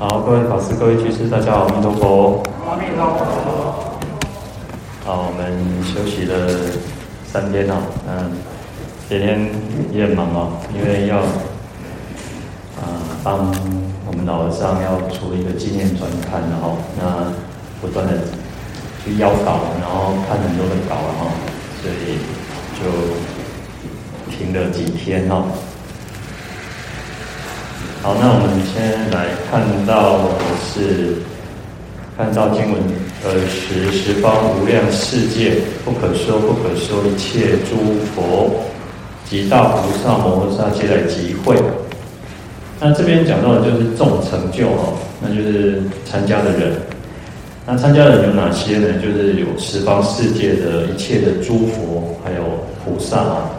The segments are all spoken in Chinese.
好，各位法师、各位居士，大家好，阿弥陀佛。阿弥陀佛。好，我们休息了三天了，嗯，今天也很忙哦，因为要啊帮我们老和尚要出一个纪念专刊，然后那不断的去邀稿，然后看很多的稿，然后所以就停了几天哈。好，那我们先来看到是，看到经文，呃，十十方无量世界，不可说不可说一切诸佛及大菩萨摩诃萨皆来集会。那这边讲到的就是众成就哦，那就是参加的人。那参加的人有哪些呢？就是有十方世界的一切的诸佛，还有菩萨啊。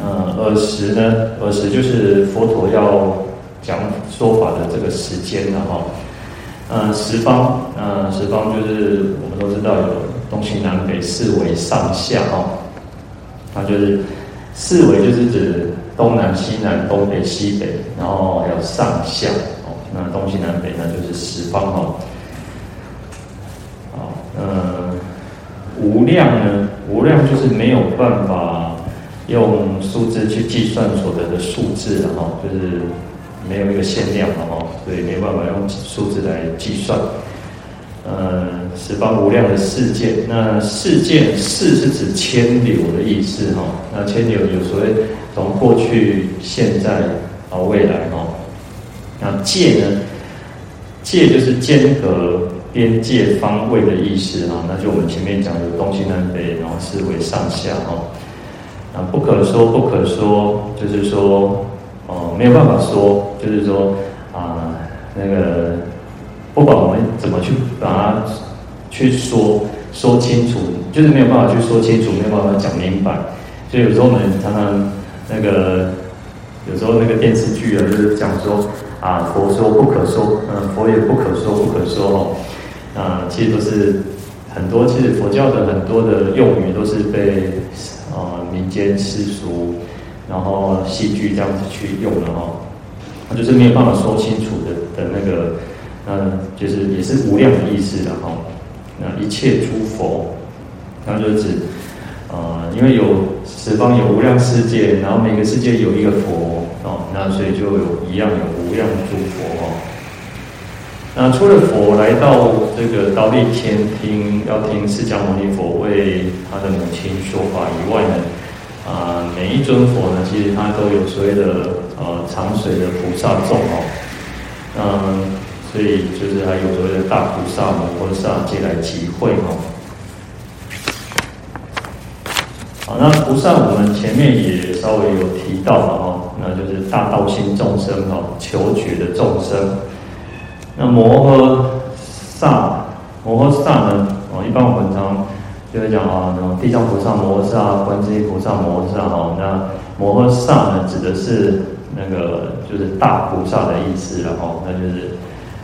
那尔时呢？尔时就是佛陀要讲说法的这个时间了哈。嗯，十方，嗯，十方就是我们都知道有东西南北四维上下哈。它就是四维就是指东南西南东北西北，然后还有上下哦。那东西南北那就是十方哈。好，嗯，无量呢？无量就是没有办法。用数字去计算所得的数字，然后就是没有一个限量的哈，所以没办法用数字来计算。呃，十方无量的世界，那世界世是指千流的意思哈。那千流有所谓从过去、现在到未来哈。那界呢？界就是间隔、边界、方位的意思哈。那就我们前面讲的东西南北，然后四维上下哈。啊，不可说，不可说，就是说，哦，没有办法说，就是说，啊，那个，不管我们怎么去把它去说说清楚，就是没有办法去说清楚，没有办法讲明白。所以有时候我们常常那个，有时候那个电视剧啊，就是讲说，啊，佛说不可说，嗯，佛也不可说不可说哦，啊，其实都是很多，其实佛教的很多的用语都是被。民间世俗，然后戏剧这样子去用的哈，那就是没有办法说清楚的的那个，嗯，就是也是无量的意思的哈。那一切诸佛，那就是指，呃，因为有十方有无量世界，然后每个世界有一个佛哦，那所以就有一样有无量诸佛。那除了佛来到这个忉利天听，要听释迦牟尼佛为他的母亲说法以外呢，啊，每一尊佛呢，其实他都有所谓的呃长水的菩萨众哦，嗯，所以就是还有所谓的大菩萨、摩诃萨皆来集会哦。好，那菩萨我们前面也稍微有提到了哦，那就是大道心众生哦，求觉的众生。那摩诃萨，摩诃萨呢？哦，一般我们常就会讲啊，那种地藏菩萨摩诃萨，观世音菩萨摩诃萨。哦，那摩诃萨呢，指的是那个就是大菩萨的意思了。哦，那就是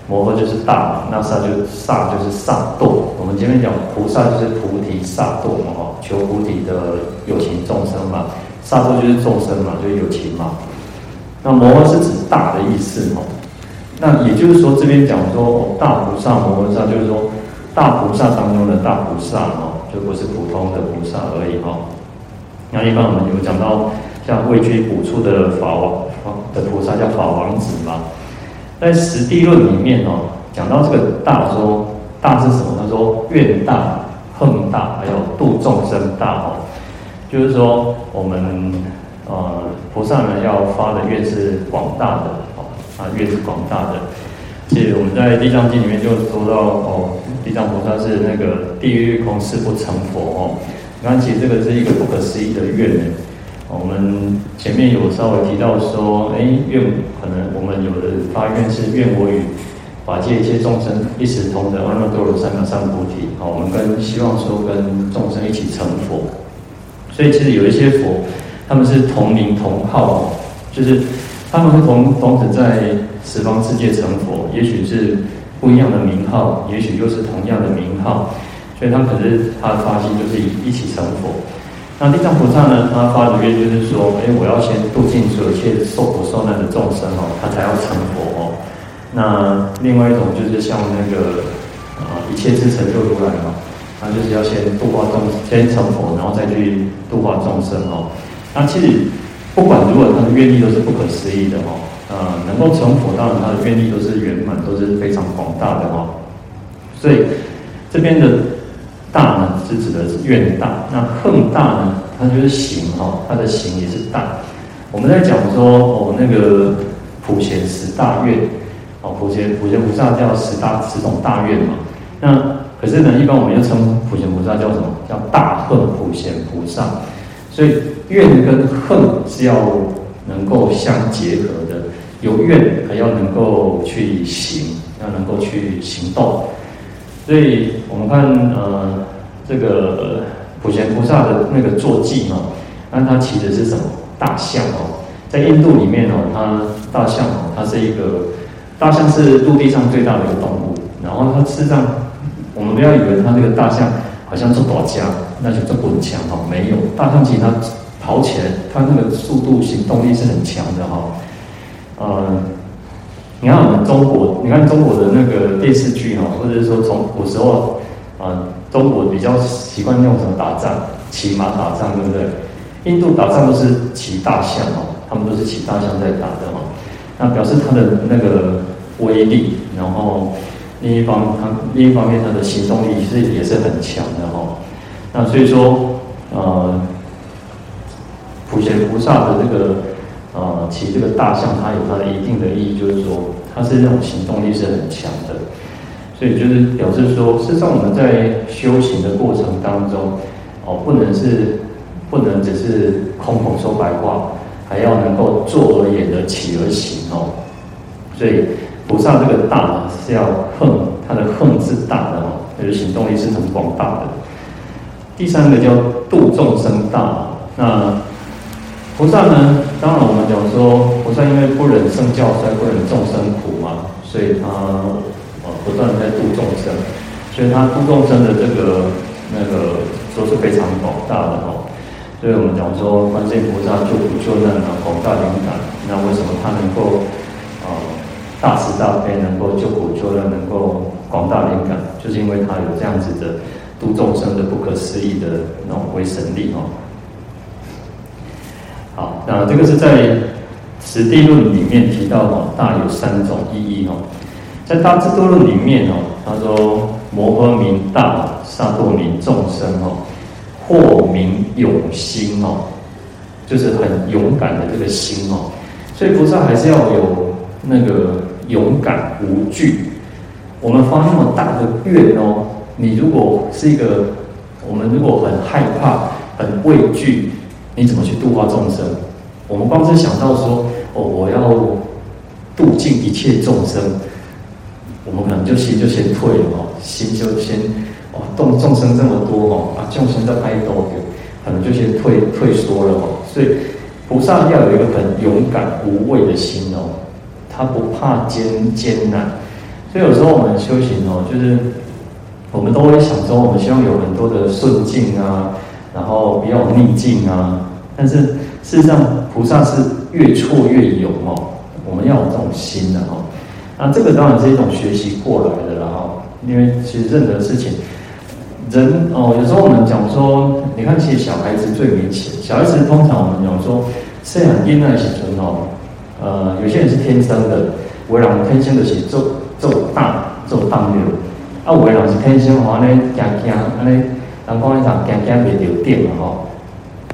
摩诃就是大，那萨就萨就是萨埵。我们前面讲菩萨就是菩提萨埵嘛，哦，求菩提的有情众生嘛，萨埵就是众生嘛，就是有情嘛。那摩诃是指大的意思，哦。那也就是说，这边讲说大菩萨摩诃萨，就是说大菩萨当中的大菩萨哦，就不是普通的菩萨而已哈。那一般我们有讲到像位居古处的法王的菩萨叫法王子嘛，在十地论里面哦，讲到这个大说大是什么？他说愿大、恨大，还有度众生大哦，就是说我们呃菩萨呢要发的愿是广大的。啊，愿是广大的。其实我们在《地藏经》里面就说到哦，地藏菩萨是那个地狱空誓不成佛哦。那其实这个是一个不可思议的愿呢。我们前面有稍微提到说，哎，愿可能我们有的发愿是愿我与法界一切众生一时同得阿耨多罗三藐三菩提。好，我们跟希望说跟众生一起成佛。所以其实有一些佛，他们是同名同号，就是。他们会同同时在十方世界成佛，也许是不一样的名号，也许又是同样的名号，所以他可是他的发心就是一一起成佛。那地藏菩萨呢，他发的愿就是说，哎，我要先度尽所有一切受苦受难的众生哦，他才要成佛哦。那另外一种就是像那个啊，一切是成就如来嘛，那就是要先度化众，先成佛，然后再去度化众生哦。那其实不管如何，他的愿力都是不可思议的哦。呃，能够成佛，当然他的愿力都是圆满，都是非常广大的哦。所以这边的大呢，是指的是愿大；那恨大呢，它就是行哈，它的行也是大。我们在讲说哦，那个普贤十大愿。哦，普贤普贤菩萨叫十大十种大愿嘛。那可是呢，一般我们又称普贤菩萨叫什么？叫大恨普贤菩萨。所以怨跟恨是要能够相结合的，有怨还要能够去行，要能够去行动。所以我们看呃，这个普贤菩萨的那个坐骑嘛，那他骑的是什么？大象哦，在印度里面哦，它大象哦，它是一个。大象是陆地上最大的一个动物，然后它事实上，我们不要以为它这个大象好像做多家，那就做滚强哈，没有，大象其实它跑起来，它那个速度、行动力是很强的哈。呃，你看我们中国，你看中国的那个电视剧哈，或者是说从古时候啊，中国比较习惯用什么打仗，骑马打仗，对不对？印度打仗都是骑大象哦，他们都是骑大象在打的哈。那表示它的那个威力，然后另一方它另一方面它的行动力是也是很强的哈。那所以说，呃，普贤菩萨的这个呃骑这个大象，它有它的一定的意义，就是说它是那种行动力是很强的。所以就是表示说，事实上我们在修行的过程当中，哦，不能是不能只是空口说白话。还要能够坐而言而起而行哦，所以菩萨这个大呢是要行，他的行是大的哦，就是行动力是很广大的。第三个叫度众生大，那菩萨呢，当然我们讲说菩萨因为不忍圣教衰，不忍众生苦嘛，所以他呃不断在度众生，所以他度众生的这个那个都是非常广大的哦。所以我们讲说，观世菩萨救苦救难啊，广大灵感。那为什么他能够啊、大慈大悲，能够救苦救难，能够广大灵感？就是因为他有这样子的度众生的不可思议的那种威神力哦。好，那这个是在《十地论》里面提到哦，大有三种意义哦。在《大智度论》里面哦，他说摩诃名大，萨埵名众生哦。或名勇心哦，就是很勇敢的这个心哦，所以菩萨还是要有那个勇敢无惧。我们发那么大的愿哦，你如果是一个，我们如果很害怕、很畏惧，你怎么去度化众生？我们光是想到说哦，我要度尽一切众生，我们可能就心就先退了哦，心就先。哦，动众生这么多哦，啊，众生在拍多，可能就先退退缩了哦。所以菩萨要有一个很勇敢无畏的心哦，他不怕艰艰难。所以有时候我们修行哦，就是我们都会想说，我们希望有很多的顺境啊，然后不要有逆境啊。但是事实上，菩萨是越挫越勇哦。我们要有这种心的哦。那这个当然是一种学习过来的了哈。因为其实任何事情。人哦，有时候我们讲说，你看，其实小孩子最明显。小孩子通常我们讲说，生养婴儿时阵哦，呃，有些人是天生的，有的人天生就是做做大做大牛，啊，有的人是天生话呢，惊惊，安尼，人讲一场惊惊袂着电嘛吼。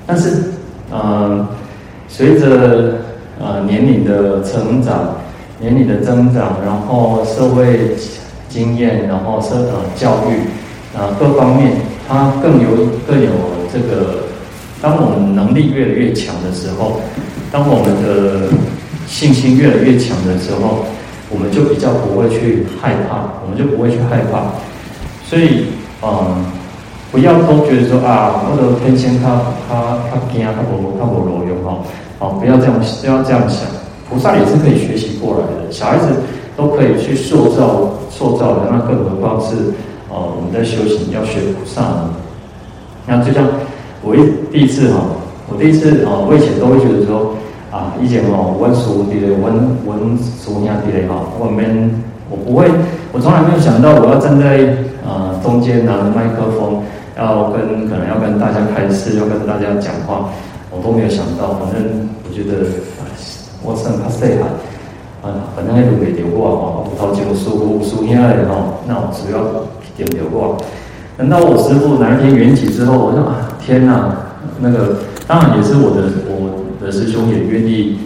但是，呃，随着呃年龄的成长，年龄的增长，然后社会经验，然后社呃教育。啊，各方面，它更有更有这个。当我们能力越来越强的时候，当我们的信心越来越强的时候，我们就比较不会去害怕，我们就不会去害怕。所以，嗯，不要都觉得说啊，我的天仙他他他惊他不他不柔用哈，好，不要这样不要这样想。菩萨也是可以学习过来的，小孩子都可以去塑造塑造的，那更何况是。哦，我们在修行要学菩萨呢。那就像我一第一次哈，我第一次啊，我以前都会觉得说，啊，以前哦，温书弟的温温书兄弟的哈，我们我不会，我从来没有想到我要站在啊、呃、中间拿着麦克风，要跟可能要跟大家开示，要跟大家讲话，我都没有想到。反正我觉得，我算他细汉啊，反正那都没丢过哦，葡萄酒书书兄的哈，那我主要点丢过。等到我师父哪一天圆寂之后，我说啊，天哪，那个当然也是我的我。的师兄也愿意，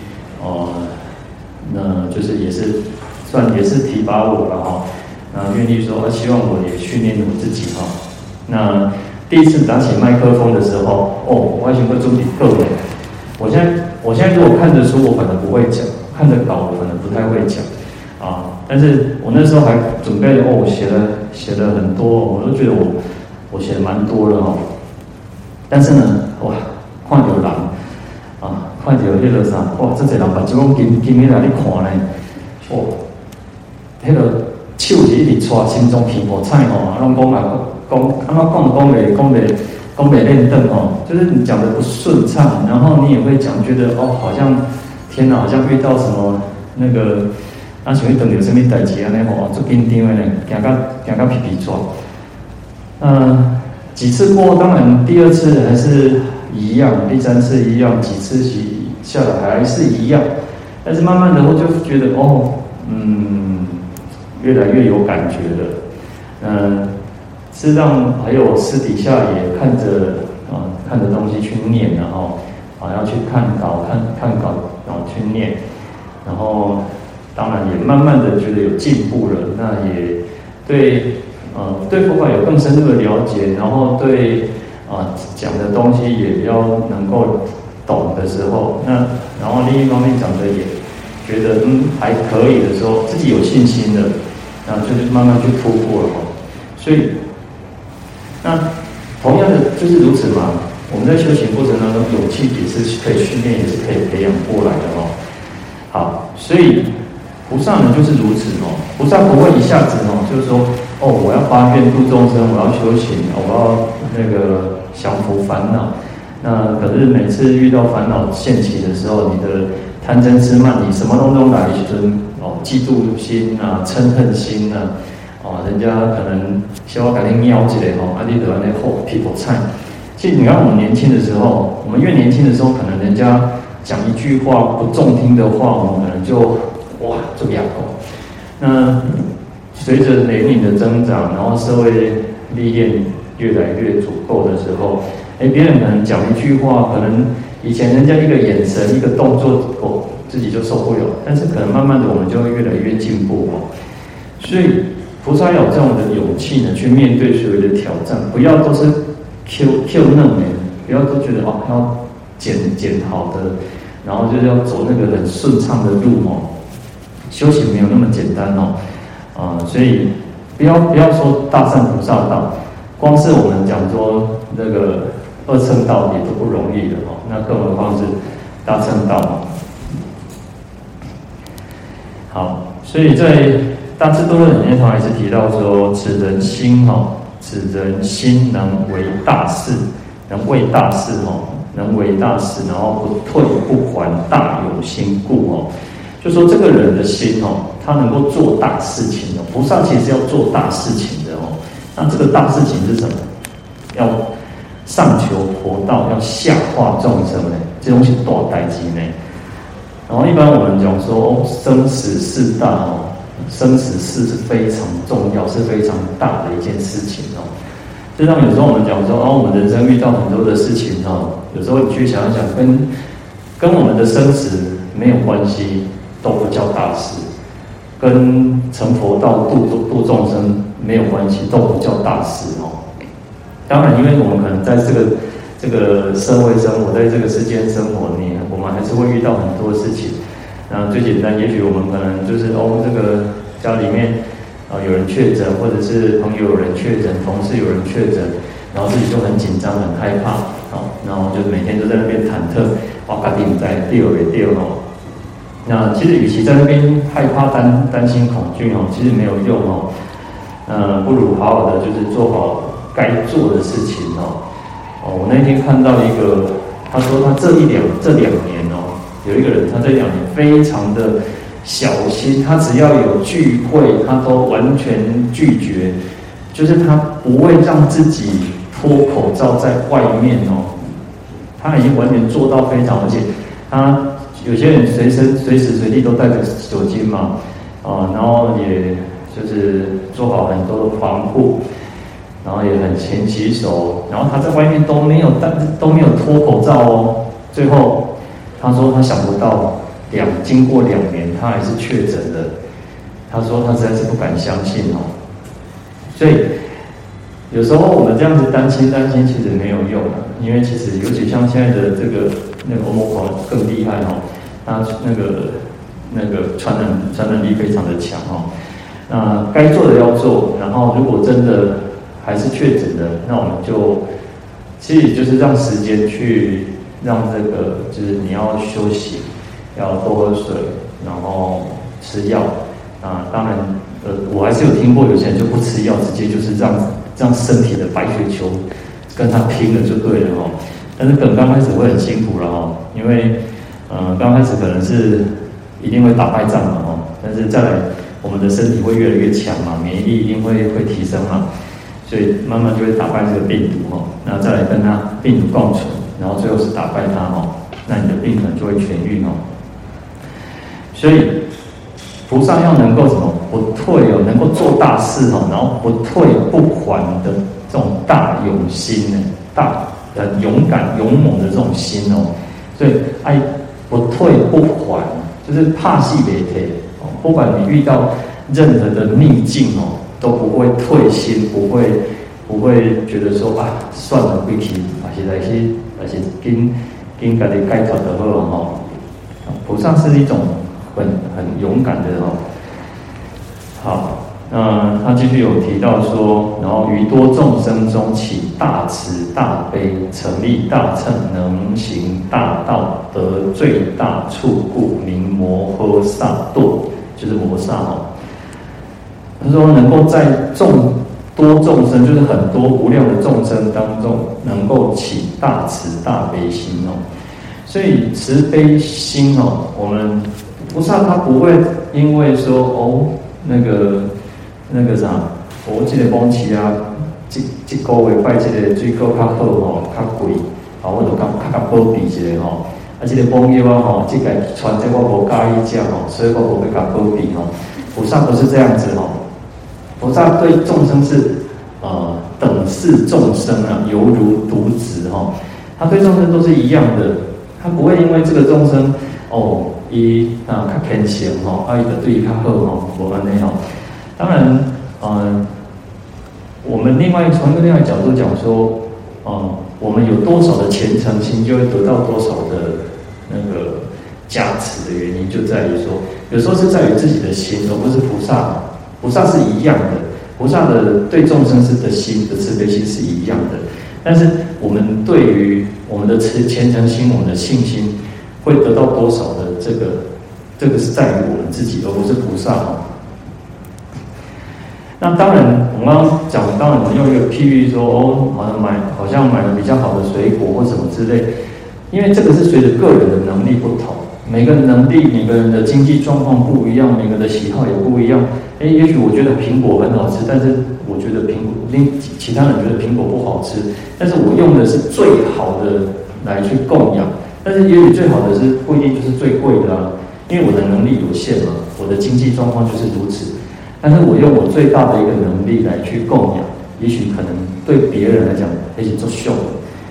哦、呃，那就是也是算也是提拔我了哈，那愿意说希望我也训练我自己哈。那第一次拿起麦克风的时候，哦，完全会做点个人。我现在我现在如果看着书，我可能不会讲；看着稿，我可能不太会讲啊。但是我那时候还准备哦，写了写了很多，我都觉得我我写的蛮多了哦。但是呢，哇，换有狼。啊，看到迄个啥，哇，这侪人把这种金金起来你看呢，哦，迄个手是一直搓，心中皮破菜吼，啊，拢讲啊，讲，啊，讲讲袂讲袂讲袂练凳哦，就是你讲的不顺畅，然后你也会讲，觉得哦，好像天哪，好像遇到什么那个，啊，想要等有什么代志安尼吼，做紧张的呢，行到行到皮皮抓，嗯，几次过，当然第二次还是。一样，第三次一样，几次洗下来还是一样，但是慢慢的我就觉得哦，嗯，越来越有感觉了，嗯，是让还有私底下也看着啊，看着东西去念，然后啊要去看稿，看看稿，然后去念，然后当然也慢慢的觉得有进步了，那也对，呃，对佛法有更深入的了解，然后对。啊，讲的东西也要能够懂的时候，那然后另一方面讲的也觉得嗯还可以的时候，自己有信心的，然后就是慢慢去突破了。所以，那同样的就是如此嘛。我们在修行过程当中，勇气也是可以训练，也是可以培养过来的哦。好，所以菩萨呢就是如此哦。菩萨不会一下子哦，就是说哦，我要发愿度众生，我要修行，我要那个。降伏烦恼，那可是每次遇到烦恼现起的时候，你的贪嗔痴慢，你什么东东来一尊哦，嫉妒心啊，嗔恨心啊，哦，人家可能希望赶紧瞄起来吼，阿弥陀那后皮肤菜。其实你看我们年轻的时候，我们越年轻的时候，可能人家讲一句话不中听的话，我们可能就哇这个样哦。那随着年龄的增长，然后社会历练。越来越足够的时候，哎，别人可能讲一句话，可能以前人家一个眼神、一个动作，哦，自己就受不了。但是可能慢慢的，我们就会越来越进步哦。所以菩萨有这样的勇气呢，去面对所有的挑战，不要都是 Q Q 嫩的，不要都觉得哦，要捡捡好的，然后就是要走那个很顺畅的路哦。修行没有那么简单哦，啊，所以不要不要说大乘菩萨道。光是我们讲说那个二乘道也都不容易的哦，那更何况是大乘道嘛。好，所以在《大智度论》里面，他还是提到说，此人心哈，此人心能为大事，能为大事哦，能为大事，然后不退不还，大有心故哦。就说这个人的心哦，他能够做大事情的，菩萨其实要做大事情的哦。那这个大事情是什么？要上求佛道，要下化众生呢？这东西多大代志呢？然后一般我们讲说，生死事大哦，生死事是非常重要，是非常大的一件事情哦。就像有时候我们讲说，哦，我们人生遇到很多的事情哦，有时候你去想一想，跟跟我们的生死没有关系，都不叫大事；跟成佛道度度众生。没有关系，都不叫大事哦。当然，因为我们可能在这个这个社会生活，在这个世间生活里，我们还是会遇到很多事情。那最简单，也许我们可能就是哦，这个家里面啊有人确诊，或者是朋友有人确诊，同事有人确诊，然后自己就很紧张、很害怕，哦，然后就每天都在那边忐忑，哇，赶紧在掉也掉哦。那其实，与其在那边害怕、担担心、恐惧哦，其实没有用哦。呃，不如好好的，就是做好该做的事情哦。哦，我那天看到一个，他说他这一两这两年哦，有一个人，他这两年非常的小心，他只要有聚会，他都完全拒绝，就是他不会让自己脱口罩在外面哦。他已经完全做到非常，而且他有些人随身随时随地都带着酒精嘛，啊，然后也就是做好很多的防护，然后也很勤洗手，然后他在外面都没有戴都没有脱口罩哦。最后他说他想不到两经过两年他还是确诊了，他说他实在是不敢相信哦，所以。有时候我们这样子担心担心，其实没有用的，因为其实尤其像现在的这个那个欧盟狂更厉害哦，它那个那个传染传染力非常的强哦。那该做的要做，然后如果真的还是确诊的，那我们就其实就是让时间去让这个就是你要休息，要多喝水，然后吃药啊。当然呃，我还是有听过有些人就不吃药，直接就是让。让身体的白血球跟他拼了就对了哦，但是可能刚开始会很辛苦了哦，因为呃刚开始可能是一定会打败仗嘛哦，但是再来我们的身体会越来越强嘛，免疫力一定会会提升嘛，所以慢慢就会打败这个病毒哈，然后再来跟他病毒共存，然后最后是打败他哈，那你的病可能就会痊愈哦，所以。菩萨要能够什么不退哦，能够做大事哦，然后不退不还的这种大勇心呢，大呃勇敢勇猛的这种心哦，所以爱不退不还，就是怕死袂退，不管你遇到任何的逆境哦，都不会退心，不会不会觉得说啊算了，归去，还是来是，还是跟跟家己改脱的好哦，菩萨是一种。很很勇敢的哦，好，那他继续有提到说，然后于多众生中起大慈大悲，成立大乘，能行大道，得最大处故，名摩诃萨埵，就是摩萨哦。他说能够在众多众生，就是很多无量的众生当中，能够起大慈大悲心哦。所以慈悲心哦，我们。菩萨他不会因为说哦，那个那个啥，我这个风气啊，这这个月拜这个水果较好吼，较贵，啊，我就讲较较保庇一个吼，啊，这个朋友啊吼，这个传这个我无介意食吼，所以我不会较保庇吼。菩萨不是这样子吼，菩萨对众生是呃等视众生啊，犹如独子吼，他对众生都是一样的，他不会因为这个众生哦。伊啊，较虔诚吼，啊，伊个对伊较好吼，无安尼吼。当然，嗯、我们另外从一个另外角度讲说，哦、我们有多少的虔诚心，就会得到多少的那个加持的原因，就在于说，有时候是在于自己的心，而不是菩萨。菩萨是一样的，菩萨的对众生是的心的慈悲心是一样的，但是我们对于我们的慈虔诚心，我们的信心。会得到多少的这个，这个是在于我们自己，而不是菩萨。那当然，我们刚刚讲，当然我们用一个譬喻说，哦，好像买，好像买了比较好的水果或什么之类，因为这个是随着个人的能力不同，每个人能力、每个人的经济状况不一样，每个人的喜好也不一样。诶，也许我觉得苹果很好吃，但是我觉得苹果，另其他人觉得苹果不好吃，但是我用的是最好的来去供养。但是也许最好的是不一定就是最贵的啊，因为我的能力有限嘛，我的经济状况就是如此。但是我用我最大的一个能力来去供养，也许可能对别人来讲也许作秀，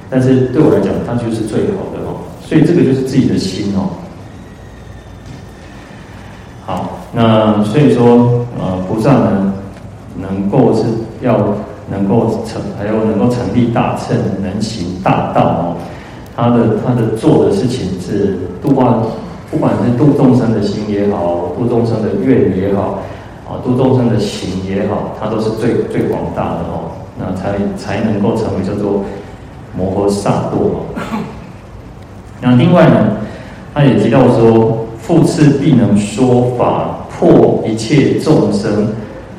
但是对我来讲，它就是最好的哦。所以这个就是自己的心哦。好，那所以说，呃，菩萨呢，能够是要能够成，还有能够成立大乘，能行大道哦。他的他的做的事情是度化，不管是度众生的心也好，度众生的愿也好，啊，度众生的行也好，他都是最最广大的哦，那才才能够成为叫做摩诃萨埵。那另外呢，他也提到说，复次必能说法破一切众生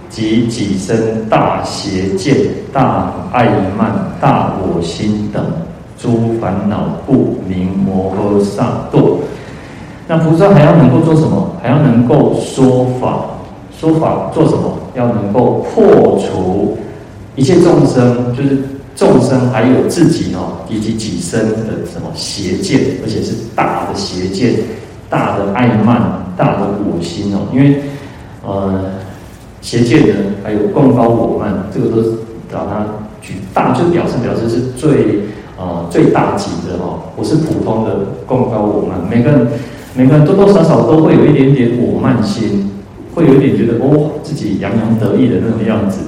及己身大邪见、大爱慢、大我心等。诸烦恼故名摩诃萨埵。那菩萨还要能够做什么？还要能够说法，说法做什么？要能够破除一切众生，就是众生还有自己哦，以及己身的什么邪见，而且是大的邪见、大的爱慢、大的我心哦。因为呃，邪见呢，还有贡高我慢，这个都是把它举大，就表示表示是最呃最大级的哈，不是普通的贡高我慢，每个人。每个人多多少少都会有一点点我慢心，会有点觉得哦自己洋洋得意的那种样子。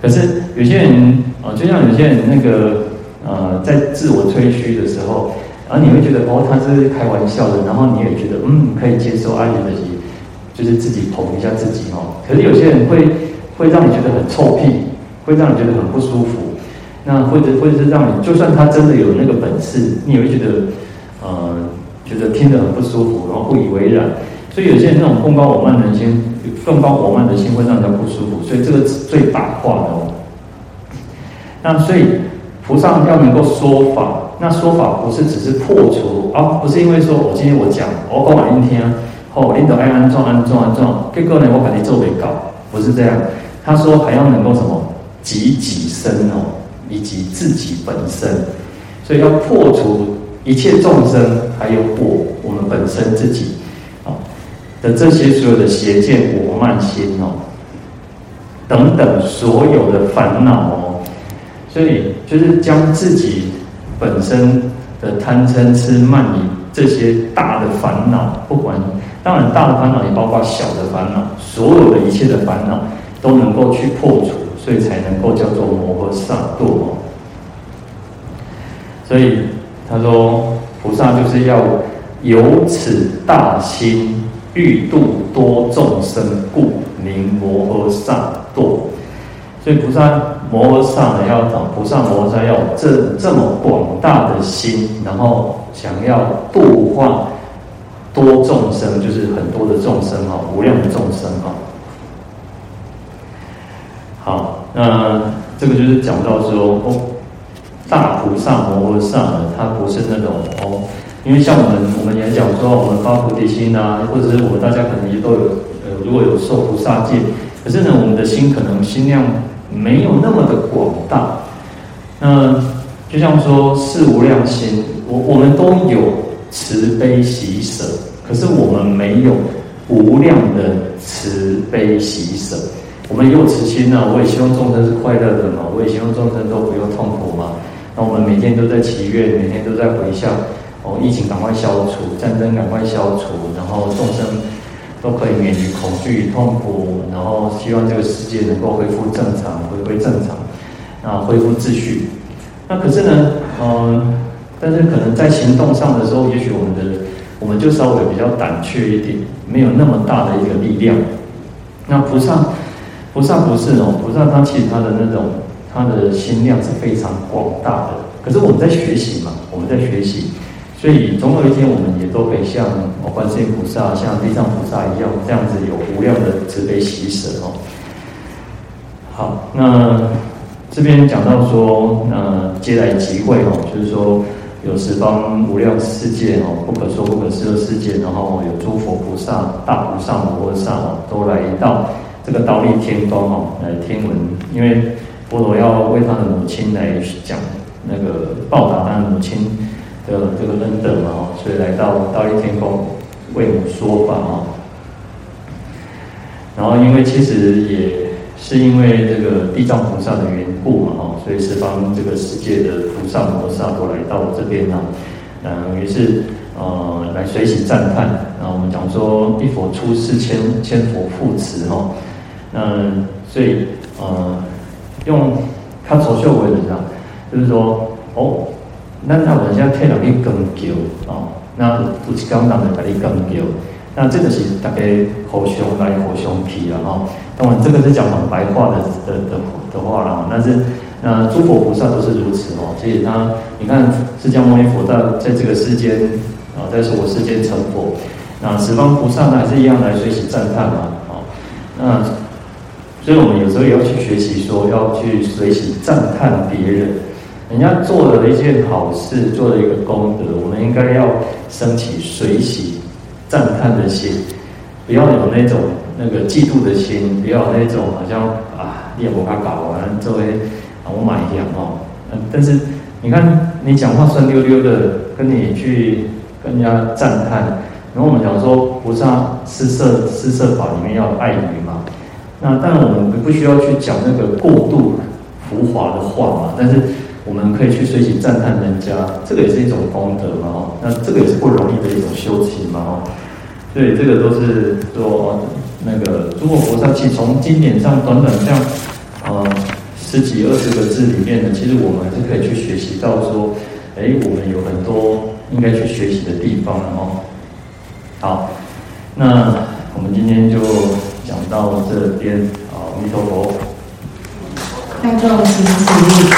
可是有些人啊，就像有些人那个呃，在自我吹嘘的时候，然后你会觉得哦他是开玩笑的，然后你也觉得嗯可以接受安慰自己，就是自己捧一下自己哦。可是有些人会会让你觉得很臭屁，会让你觉得很不舒服。那或者或者是让你，就算他真的有那个本事，你也会觉得呃。觉得听得很不舒服，然后不以为然，所以有些人那种贡高我慢的心，贡高我慢的心会让人家不舒服，所以这个是最大化的哦。那所以菩萨要能够说法，那说法不是只是破除啊，不是因为说我今天我讲，我讲完一天，哦，领导爱安装安装安装，结果呢我肯定做不到，不是这样。他说还要能够什么，及己身哦，以及自己本身，所以要破除。一切众生，还有我，我们本身自己，的这些所有的邪见、我慢心哦，等等所有的烦恼哦，所以就是将自己本身的贪嗔痴慢疑这些大的烦恼，不管当然大的烦恼也包括小的烦恼，所有的一切的烦恼都能够去破除，所以才能够叫做摩诃萨埵哦，所以。他说：“菩萨就是要由此大心，欲度多众生故，名摩诃萨埵。所以菩萨摩诃萨呢，要找菩萨摩诃萨要这这么广大的心，然后想要度化多众生，就是很多的众生哈，无量的众生哈。好，那这个就是讲到说哦。”大菩萨摩诃萨呢，他不是那种哦，因为像我们，我们也讲说，我们发菩提心啊，或者是我们大家可能也都有，呃，如果有受菩萨戒，可是呢，我们的心可能心量没有那么的广大。那就像说四无量心，我我们都有慈悲喜舍，可是我们没有无量的慈悲喜舍。我们也有慈心啊，我也希望众生是快乐的嘛，我也希望众生都不用痛苦嘛。那我们每天都在祈愿，每天都在回向，哦，疫情赶快消除，战争赶快消除，然后众生都可以免于恐惧与痛苦，然后希望这个世界能够恢复正常，回归正常，啊，恢复秩序。那可是呢，嗯、但是可能在行动上的时候，也许我们的我们就稍微比较胆怯一点，没有那么大的一个力量。那菩萨，菩萨不是哦，菩萨他其实他的那种。他的心量是非常广大的，可是我们在学习嘛，我们在学习，所以总有一天我们也都可以像观世音菩萨、像地藏菩萨一样，这样子有无量的慈悲喜舍哦。好，那这边讲到说，那皆来集会哦，就是说有十方无量世界哦，不可说不可思的世界，然后有诸佛菩萨、大菩萨、摩诃萨哦，都来到这个忉利天宫哦，来听闻，因为。佛陀要为他的母亲来讲那个报答他的母亲的这个恩德嘛，所以来到忉利天宫为母说法啊。然后因为其实也是因为这个地藏菩萨的缘故嘛，哈，所以十方这个世界的菩萨摩萨都来到这边呢，嗯，于是呃来随喜赞叹。然后我们讲说一佛出世千千佛护持哈，嗯，所以呃。用他走秀为人啊，就是说哦，那那我们现在天人去更久哦，那不是刚刚的在你更久，那这个是大概互相来互相去了哈。当然这个是讲很白话的的的的话啦，但是那诸佛菩萨都是如此哦。所以他你看释迦牟尼佛在在这个世间啊，在娑婆世间成佛，那十方菩萨呢还是一样来随喜赞叹嘛，哦那。所以我们有时候也要去学习，说要去随喜赞叹别人，人家做了一件好事，做了一个功德，我们应该要升起随喜赞叹的心，不要有那种那个嫉妒的心，不要有那种好像啊，你也不怕搞完作为啊我买一样哦，嗯，但是你看你讲话酸溜溜的，跟你去跟人家赞叹，然后我们讲说菩萨施设施设法里面要爱语嘛，那但我们不需要去讲那个过度浮华的话嘛，但是。我们可以去随喜赞叹人家，这个也是一种功德嘛，哦，那这个也是不容易的一种修行嘛，哦，所以这个都是说那个诸佛菩萨，其实从经典上短短这样，呃，十几二十个字里面呢，其实我们还是可以去学习到说，哎，我们有很多应该去学习的地方，哦，好，那我们今天就讲到这边，啊，弥陀佛，开众请起立。